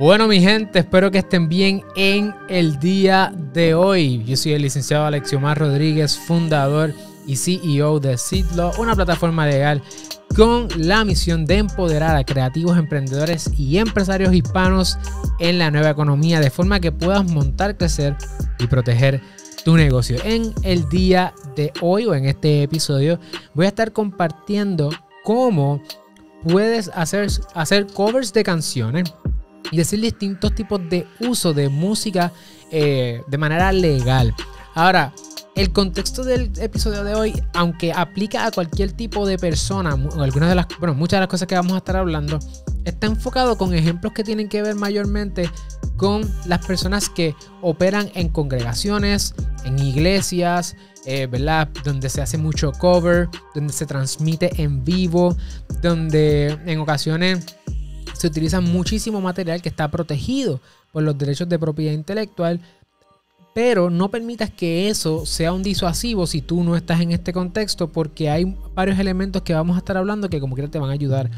Bueno, mi gente, espero que estén bien en el día de hoy. Yo soy el licenciado Alexiomar Rodríguez, fundador y CEO de Seedlaw, una plataforma legal con la misión de empoderar a creativos emprendedores y empresarios hispanos en la nueva economía de forma que puedas montar, crecer y proteger tu negocio. En el día de hoy o en este episodio voy a estar compartiendo cómo puedes hacer, hacer covers de canciones y decir distintos tipos de uso de música eh, de manera legal. Ahora, el contexto del episodio de hoy, aunque aplica a cualquier tipo de persona, algunas de las, bueno, muchas de las cosas que vamos a estar hablando, está enfocado con ejemplos que tienen que ver mayormente con las personas que operan en congregaciones, en iglesias, eh, ¿verdad? Donde se hace mucho cover, donde se transmite en vivo, donde en ocasiones se utiliza muchísimo material que está protegido por los derechos de propiedad intelectual, pero no permitas que eso sea un disuasivo si tú no estás en este contexto, porque hay varios elementos que vamos a estar hablando que como quiera te van a ayudar.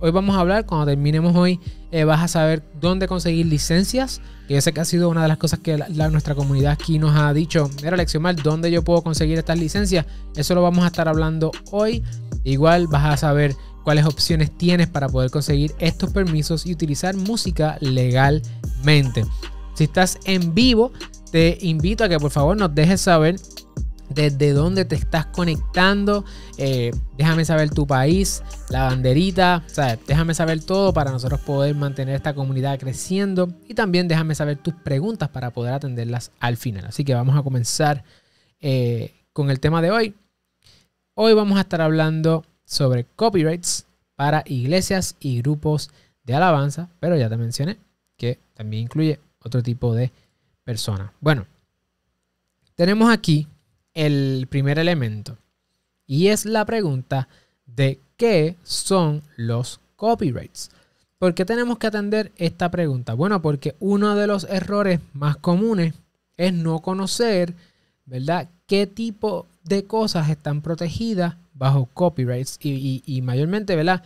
Hoy vamos a hablar, cuando terminemos hoy, eh, vas a saber dónde conseguir licencias, que yo sé que ha sido una de las cosas que nuestra comunidad aquí nos ha dicho, era lección mal, dónde yo puedo conseguir estas licencias, eso lo vamos a estar hablando hoy. Igual vas a saber cuáles opciones tienes para poder conseguir estos permisos y utilizar música legalmente. Si estás en vivo, te invito a que por favor nos dejes saber desde dónde te estás conectando. Eh, déjame saber tu país, la banderita, déjame saber todo para nosotros poder mantener esta comunidad creciendo. Y también déjame saber tus preguntas para poder atenderlas al final. Así que vamos a comenzar eh, con el tema de hoy. Hoy vamos a estar hablando sobre copyrights para iglesias y grupos de alabanza, pero ya te mencioné que también incluye otro tipo de personas. Bueno, tenemos aquí el primer elemento y es la pregunta de qué son los copyrights. ¿Por qué tenemos que atender esta pregunta? Bueno, porque uno de los errores más comunes es no conocer, ¿verdad? ¿Qué tipo de cosas están protegidas bajo copyrights y, mayormente, ¿verdad?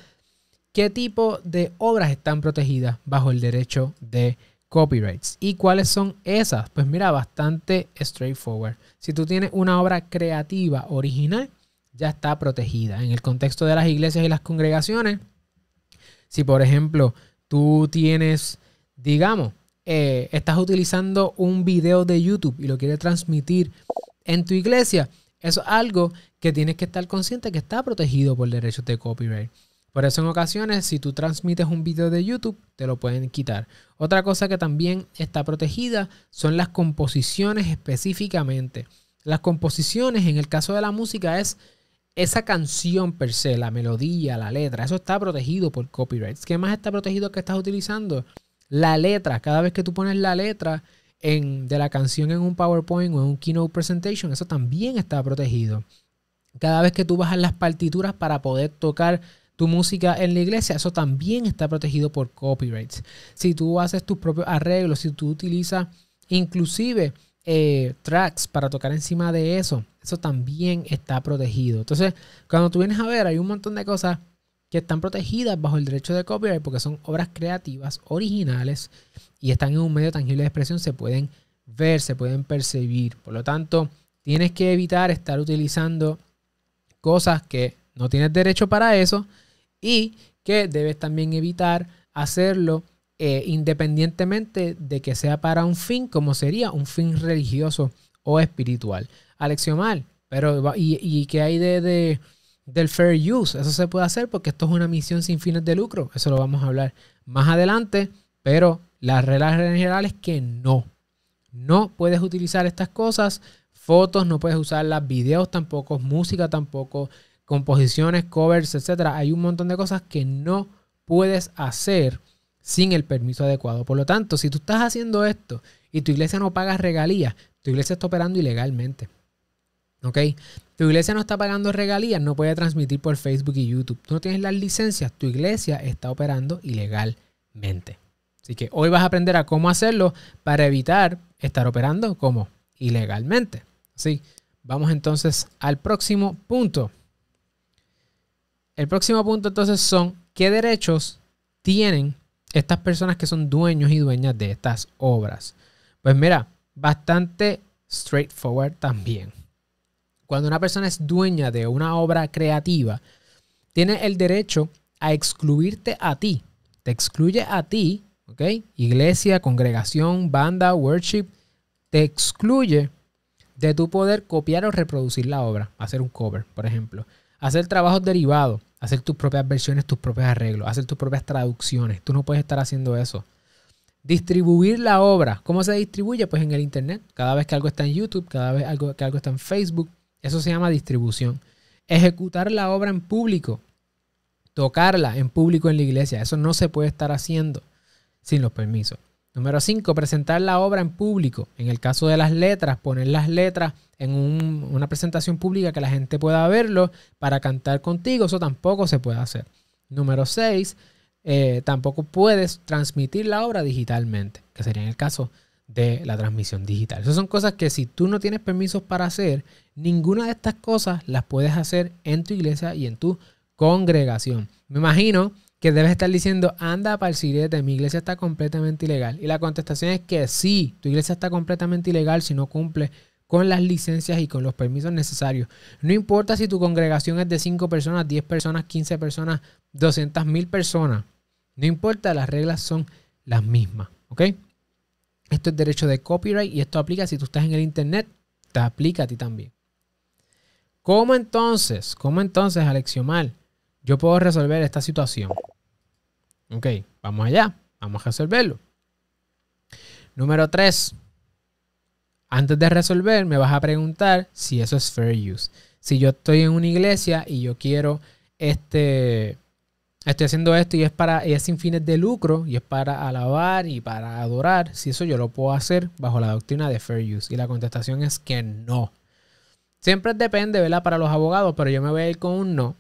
¿Qué tipo de obras están protegidas bajo el derecho de copyrights? ¿Y cuáles son esas? Pues mira, bastante straightforward. Si tú tienes una obra creativa original, ya está protegida. En el contexto de las iglesias y las congregaciones, si por ejemplo tú tienes, digamos, eh, estás utilizando un video de YouTube y lo quieres transmitir en tu iglesia, eso es algo que tienes que estar consciente que está protegido por derechos de copyright. Por eso en ocasiones, si tú transmites un video de YouTube, te lo pueden quitar. Otra cosa que también está protegida son las composiciones específicamente. Las composiciones, en el caso de la música, es esa canción per se, la melodía, la letra. Eso está protegido por copyrights. ¿Qué más está protegido que estás utilizando? La letra. Cada vez que tú pones la letra en, de la canción en un PowerPoint o en un Keynote Presentation, eso también está protegido. Cada vez que tú bajas las partituras para poder tocar tu música en la iglesia, eso también está protegido por copyrights. Si tú haces tus propios arreglos, si tú utilizas inclusive eh, tracks para tocar encima de eso, eso también está protegido. Entonces, cuando tú vienes a ver, hay un montón de cosas que están protegidas bajo el derecho de copyright porque son obras creativas, originales y están en un medio tangible de expresión, se pueden ver, se pueden percibir. Por lo tanto, tienes que evitar estar utilizando cosas que no tienes derecho para eso y que debes también evitar hacerlo eh, independientemente de que sea para un fin, como sería un fin religioso o espiritual. Alexiomar, pero ¿y, y qué hay de, del fair use? Eso se puede hacer porque esto es una misión sin fines de lucro. Eso lo vamos a hablar más adelante, pero la regla general es que no. No puedes utilizar estas cosas fotos, no puedes usarlas, videos tampoco, música tampoco, composiciones, covers, etcétera. Hay un montón de cosas que no puedes hacer sin el permiso adecuado. Por lo tanto, si tú estás haciendo esto y tu iglesia no paga regalías, tu iglesia está operando ilegalmente. ¿Ok? Tu iglesia no está pagando regalías, no puede transmitir por Facebook y YouTube. Tú no tienes las licencias, tu iglesia está operando ilegalmente. Así que hoy vas a aprender a cómo hacerlo para evitar estar operando como ilegalmente. Sí, vamos entonces al próximo punto. El próximo punto entonces son qué derechos tienen estas personas que son dueños y dueñas de estas obras? Pues mira, bastante straightforward también. Cuando una persona es dueña de una obra creativa, tiene el derecho a excluirte a ti. Te excluye a ti, ¿ok? Iglesia, congregación, banda, worship, te excluye de tu poder copiar o reproducir la obra, hacer un cover, por ejemplo, hacer trabajos derivados, hacer tus propias versiones, tus propios arreglos, hacer tus propias traducciones. Tú no puedes estar haciendo eso. Distribuir la obra. ¿Cómo se distribuye? Pues en el Internet. Cada vez que algo está en YouTube, cada vez que algo está en Facebook. Eso se llama distribución. Ejecutar la obra en público. Tocarla en público en la iglesia. Eso no se puede estar haciendo sin los permisos. Número 5, presentar la obra en público. En el caso de las letras, poner las letras en una presentación pública que la gente pueda verlo para cantar contigo. Eso tampoco se puede hacer. Número 6, eh, tampoco puedes transmitir la obra digitalmente, que sería en el caso de la transmisión digital. Esas son cosas que si tú no tienes permisos para hacer, ninguna de estas cosas las puedes hacer en tu iglesia y en tu congregación. Me imagino que debes estar diciendo, anda para el sirete, mi iglesia está completamente ilegal. Y la contestación es que sí, tu iglesia está completamente ilegal si no cumple con las licencias y con los permisos necesarios. No importa si tu congregación es de 5 personas, 10 personas, 15 personas, 200 mil personas. No importa, las reglas son las mismas. ¿Ok? Esto es derecho de copyright y esto aplica si tú estás en el internet, te aplica a ti también. ¿Cómo entonces, cómo entonces, Alexiomar, yo puedo resolver esta situación? Ok, vamos allá. Vamos a resolverlo. Número 3. Antes de resolver, me vas a preguntar si eso es fair use. Si yo estoy en una iglesia y yo quiero este. Estoy haciendo esto y es para y es sin fines de lucro y es para alabar y para adorar. Si eso yo lo puedo hacer bajo la doctrina de fair use. Y la contestación es que no. Siempre depende, ¿verdad? Para los abogados, pero yo me voy a ir con un no.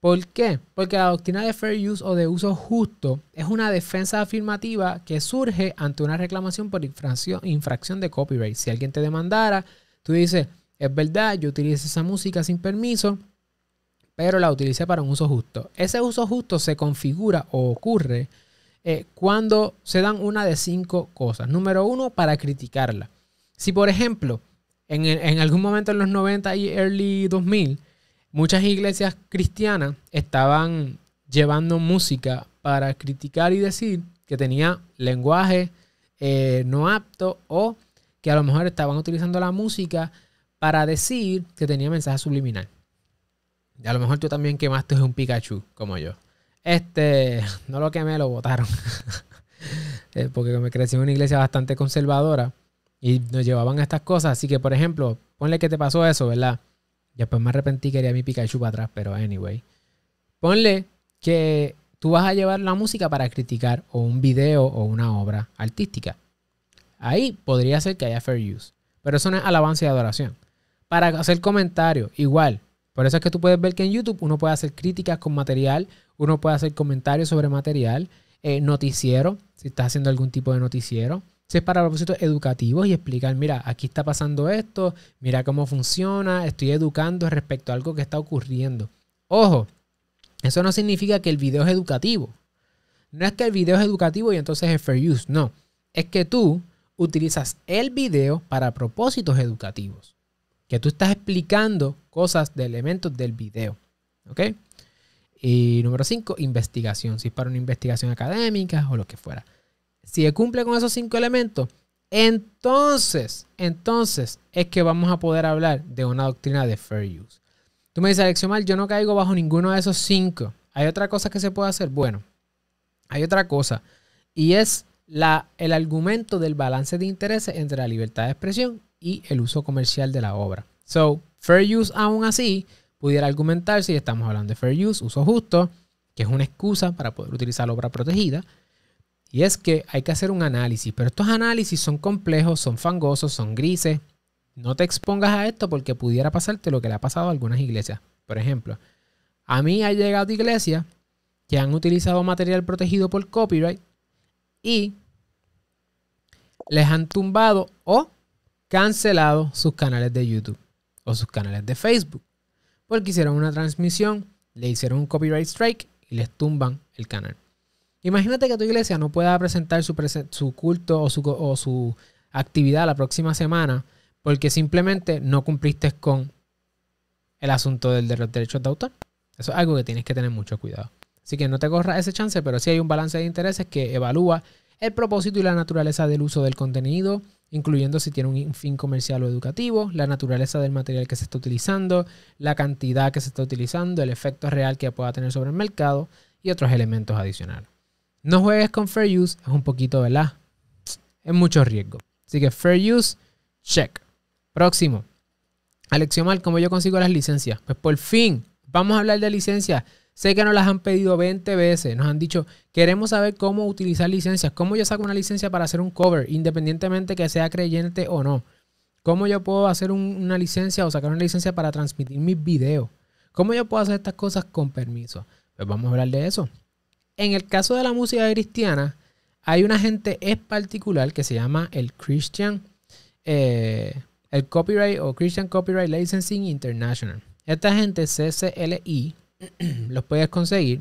¿Por qué? Porque la doctrina de fair use o de uso justo es una defensa afirmativa que surge ante una reclamación por infracción, de copyright. Si alguien te demandara, tú dices, es verdad, yo utilicé esa música sin permiso, pero la utilicé para un uso justo. Ese uso justo se configura o ocurre eh, cuando se dan una de cinco cosas. Número uno, para criticarla. Si por ejemplo, en, en algún momento en los 90 y early 2000, muchas iglesias cristianas estaban llevando música para criticar y decir que tenía lenguaje eh, no apto o que a lo mejor estaban utilizando la música para decir que tenía mensaje subliminal. Y a lo mejor tú también quemaste un Pikachu como yo. Este, no lo quemé, lo votaron. Eh, porque me crecí en una iglesia bastante conservadora y nos llevaban estas cosas. Así que, por ejemplo, ponle que te pasó eso, ¿verdad? Después me arrepentí, quería mi Pikachu para atrás, pero anyway. Ponle que tú vas a llevar la música para criticar o un video o una obra artística. Ahí podría ser que haya fair use. Pero eso no es alabanza y adoración. Para hacer comentarios, igual. Por eso es que tú puedes ver que en YouTube uno puede hacer críticas con material, uno puede hacer comentarios sobre material, eh, noticiero, si estás haciendo algún tipo de noticiero, si es para propósitos educativos y explicar, mira, aquí está pasando esto, mira cómo funciona, estoy educando respecto a algo que está ocurriendo. Ojo, eso no significa que el video es educativo. No es que el video es educativo y entonces es fair use, no. Es que tú utilizas el video para propósitos educativos. Que tú estás explicando cosas de elementos del video. ¿Ok? Y número 5, investigación. Si es para una investigación académica o lo que fuera si cumple con esos cinco elementos, entonces, entonces es que vamos a poder hablar de una doctrina de fair use. Tú me dices, Alexiomar, yo no caigo bajo ninguno de esos cinco. ¿Hay otra cosa que se puede hacer? Bueno, hay otra cosa. Y es la, el argumento del balance de intereses entre la libertad de expresión y el uso comercial de la obra. So, fair use aún así pudiera argumentar si estamos hablando de fair use, uso justo, que es una excusa para poder utilizar la obra protegida, y es que hay que hacer un análisis, pero estos análisis son complejos, son fangosos, son grises. No te expongas a esto porque pudiera pasarte lo que le ha pasado a algunas iglesias. Por ejemplo, a mí ha llegado iglesias que han utilizado material protegido por copyright y les han tumbado o cancelado sus canales de YouTube o sus canales de Facebook. Porque hicieron una transmisión, le hicieron un copyright strike y les tumban el canal. Imagínate que tu iglesia no pueda presentar su, culto o su, o su actividad la próxima semana porque simplemente no cumpliste con el asunto del de los derechos de autor. Eso es algo que tienes que tener mucho cuidado. Así que no te corras ese chance, pero sí hay un balance de intereses que evalúa el propósito y la naturaleza del uso del contenido, incluyendo si tiene un fin comercial o educativo, la naturaleza del material que se está utilizando, la cantidad que se está utilizando, el efecto real que pueda tener sobre el mercado y otros elementos adicionales. No juegues con fair use, es un poquito, ¿verdad? Es mucho riesgo. Así que fair use, check. Próximo. Alexiomar, ¿cómo yo consigo las licencias? Pues por fin, vamos a hablar de licencias. Sé que nos las han pedido 20 veces. Nos han dicho, queremos saber cómo utilizar licencias. ¿Cómo yo saco una licencia para hacer un cover, independientemente que sea creyente o no? ¿Cómo yo puedo hacer una licencia o sacar una licencia para transmitir mis videos? ¿Cómo yo puedo hacer estas cosas con permiso? Pues vamos a hablar de eso. En el caso de la música cristiana, hay un agente es particular que se llama el Christian eh, el Copyright o Christian Copyright Licensing International. Esta gente CCLI los puedes conseguir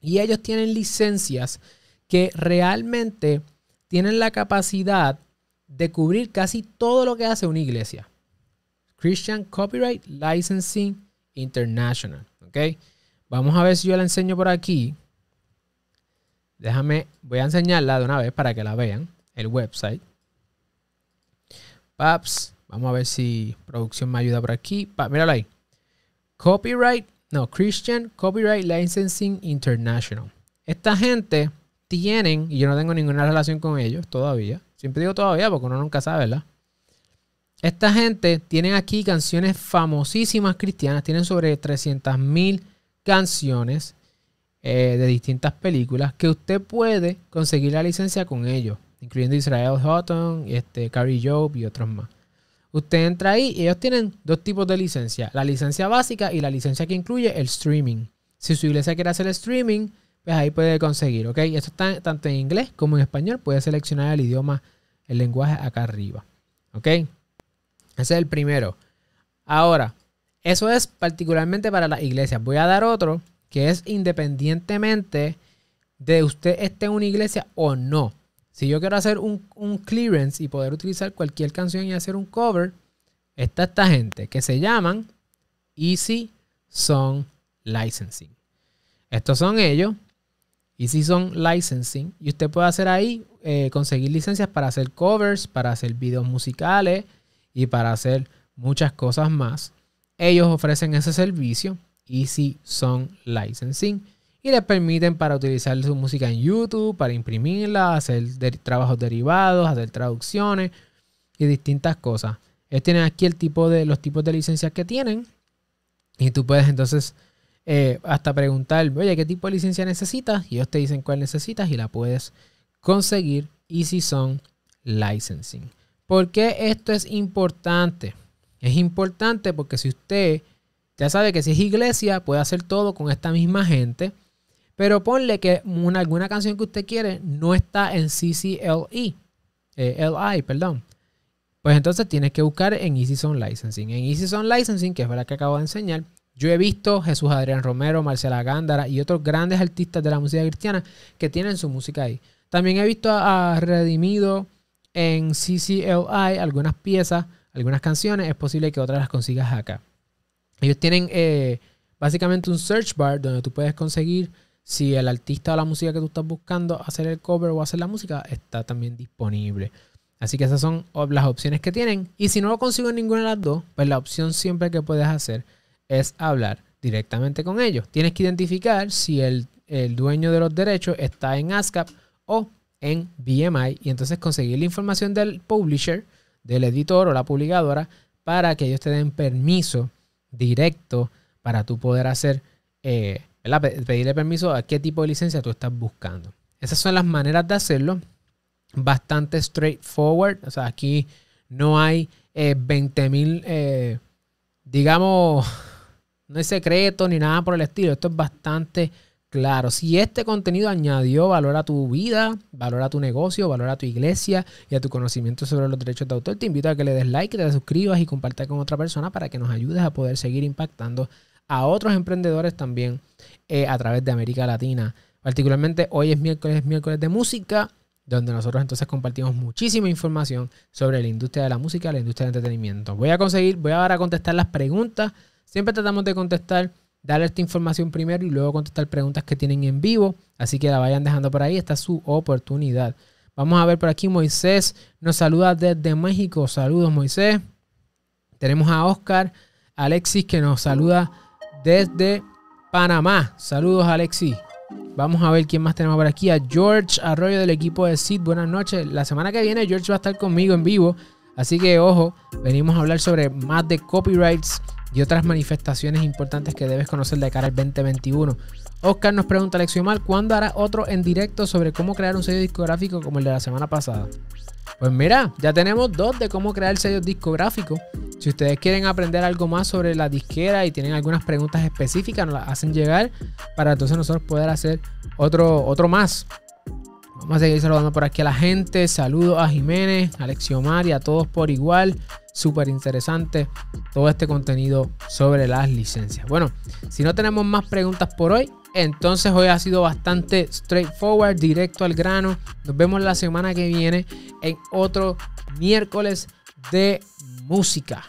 y ellos tienen licencias que realmente tienen la capacidad de cubrir casi todo lo que hace una iglesia. Christian Copyright Licensing International. ¿Ok? Vamos a ver si yo la enseño por aquí. Déjame, voy a enseñarla de una vez para que la vean. El website. Paps. Vamos a ver si producción me ayuda por aquí. míralo ahí. Copyright, no, Christian Copyright Licensing International. Esta gente tienen, y yo no tengo ninguna relación con ellos todavía. Siempre digo todavía porque uno nunca sabe, ¿verdad? Esta gente tienen aquí canciones famosísimas cristianas. Tienen sobre 300.000 canciones eh, de distintas películas que usted puede conseguir la licencia con ellos, incluyendo Israel Houghton, este, Carrie Job y otros más. Usted entra ahí y ellos tienen dos tipos de licencia. La licencia básica y la licencia que incluye el streaming. Si su iglesia quiere hacer streaming, pues ahí puede conseguir, ¿ok? Esto está tanto en inglés como en español. Puede seleccionar el idioma, el lenguaje acá arriba, ¿ok? Ese es el primero. Ahora, eso es particularmente para las iglesias. Voy a dar otro que es independientemente de usted esté en una iglesia o no. Si yo quiero hacer un, clearance y poder utilizar cualquier canción y hacer un cover, está esta gente que se llaman Easy Song Licensing. Estos son ellos, Easy Song Licensing, y usted puede hacer ahí, eh, conseguir licencias para hacer covers, para hacer videos musicales y para hacer muchas cosas más. Ellos ofrecen ese servicio, Easy Song Licensing y les permiten para utilizar su música en YouTube, para imprimirla, hacer trabajos derivados, hacer traducciones y distintas cosas. Ellos tienen aquí el tipo de, los tipos de licencias que tienen y tú puedes entonces eh, hasta preguntar, oye, ¿qué tipo de licencia necesitas? Y ellos te dicen cuál necesitas y la puedes conseguir y si son licensing. ¿Por qué esto es importante? Es importante porque si usted ya sabe que si es iglesia, puede hacer todo con esta misma gente pero ponle que una, alguna canción que usted quiere no está en CCLE, eh, LI, perdón. Pues entonces tienes que buscar en Easy Song Licensing. En Easy Song Licensing, que es la que acabo de enseñar, yo he visto Jesús Adrián Romero, Marcela Gándara y otros grandes artistas de la música cristiana que tienen su música ahí. También he visto a, Redimido en CCLI algunas piezas, algunas canciones. Es posible que otras las consigas acá. Ellos tienen eh, básicamente un search bar donde tú puedes conseguir si el artista o la música que tú estás buscando hacer el cover o hacer la música está también disponible. Así que esas son las opciones que tienen. Y si no lo consigo en ninguna de las dos, pues la opción siempre que puedes hacer es hablar directamente con ellos. Tienes que identificar si el, dueño de los derechos está en ASCAP o en BMI y entonces conseguir la información del publisher, del editor o la publicadora para que ellos te den permiso directo para tú poder hacer eh, pedirle permiso a qué tipo de licencia tú estás buscando. Esas son las maneras de hacerlo. Bastante straightforward. O sea, aquí no hay eh, 20 mil, eh, digamos, no hay secreto ni nada por el estilo. Esto es bastante claro. Si este contenido añadió valor a tu vida, valor a tu negocio, valor a tu iglesia y a tu conocimiento sobre los derechos de autor, te invito a que le des like, te suscribas y compartas con otra persona para que nos ayudes a poder seguir impactando a otros emprendedores también eh, a través de América Latina Particularmente hoy es miércoles, miércoles de música, donde nosotros entonces compartimos muchísima información sobre la industria de la música, la industria del entretenimiento. Voy a conseguir, voy ahora a contestar las preguntas. Siempre tratamos de contestar, darle esta información primero y luego contestar preguntas que tienen en vivo. Así que la vayan dejando por ahí, esta es su oportunidad. Vamos a ver por aquí, Moisés nos saluda desde México. Saludos, Moisés. Tenemos a Oscar Alexis que nos saluda desde Panamá. Saludos, Alexis. Vamos a ver quién más tenemos por aquí. A George Arroyo del equipo de Sid. Buenas noches. La semana que viene George va a estar conmigo en vivo. Así que ojo, venimos a hablar sobre más de copyrights y otras manifestaciones importantes que debes conocer de cara al 2021. Oscar nos pregunta, Mal, ¿cuándo hará otro en directo sobre cómo crear un sello discográfico como el de la semana pasada? Pues mira, ya tenemos dos de cómo crear sellos discográficos. Si ustedes quieren aprender algo más sobre la disquera y tienen algunas preguntas específicas, nos las hacen llegar para entonces nosotros poder hacer otro, otro más. Vamos a seguir saludando por aquí a la gente. Saludos a Jiménez, a Alexiomar y a todos por igual. Súper interesante todo este contenido sobre las licencias. Bueno, si no tenemos más preguntas por hoy, entonces hoy ha sido bastante straightforward, directo al grano. Nos vemos la semana que viene en otro miércoles de música.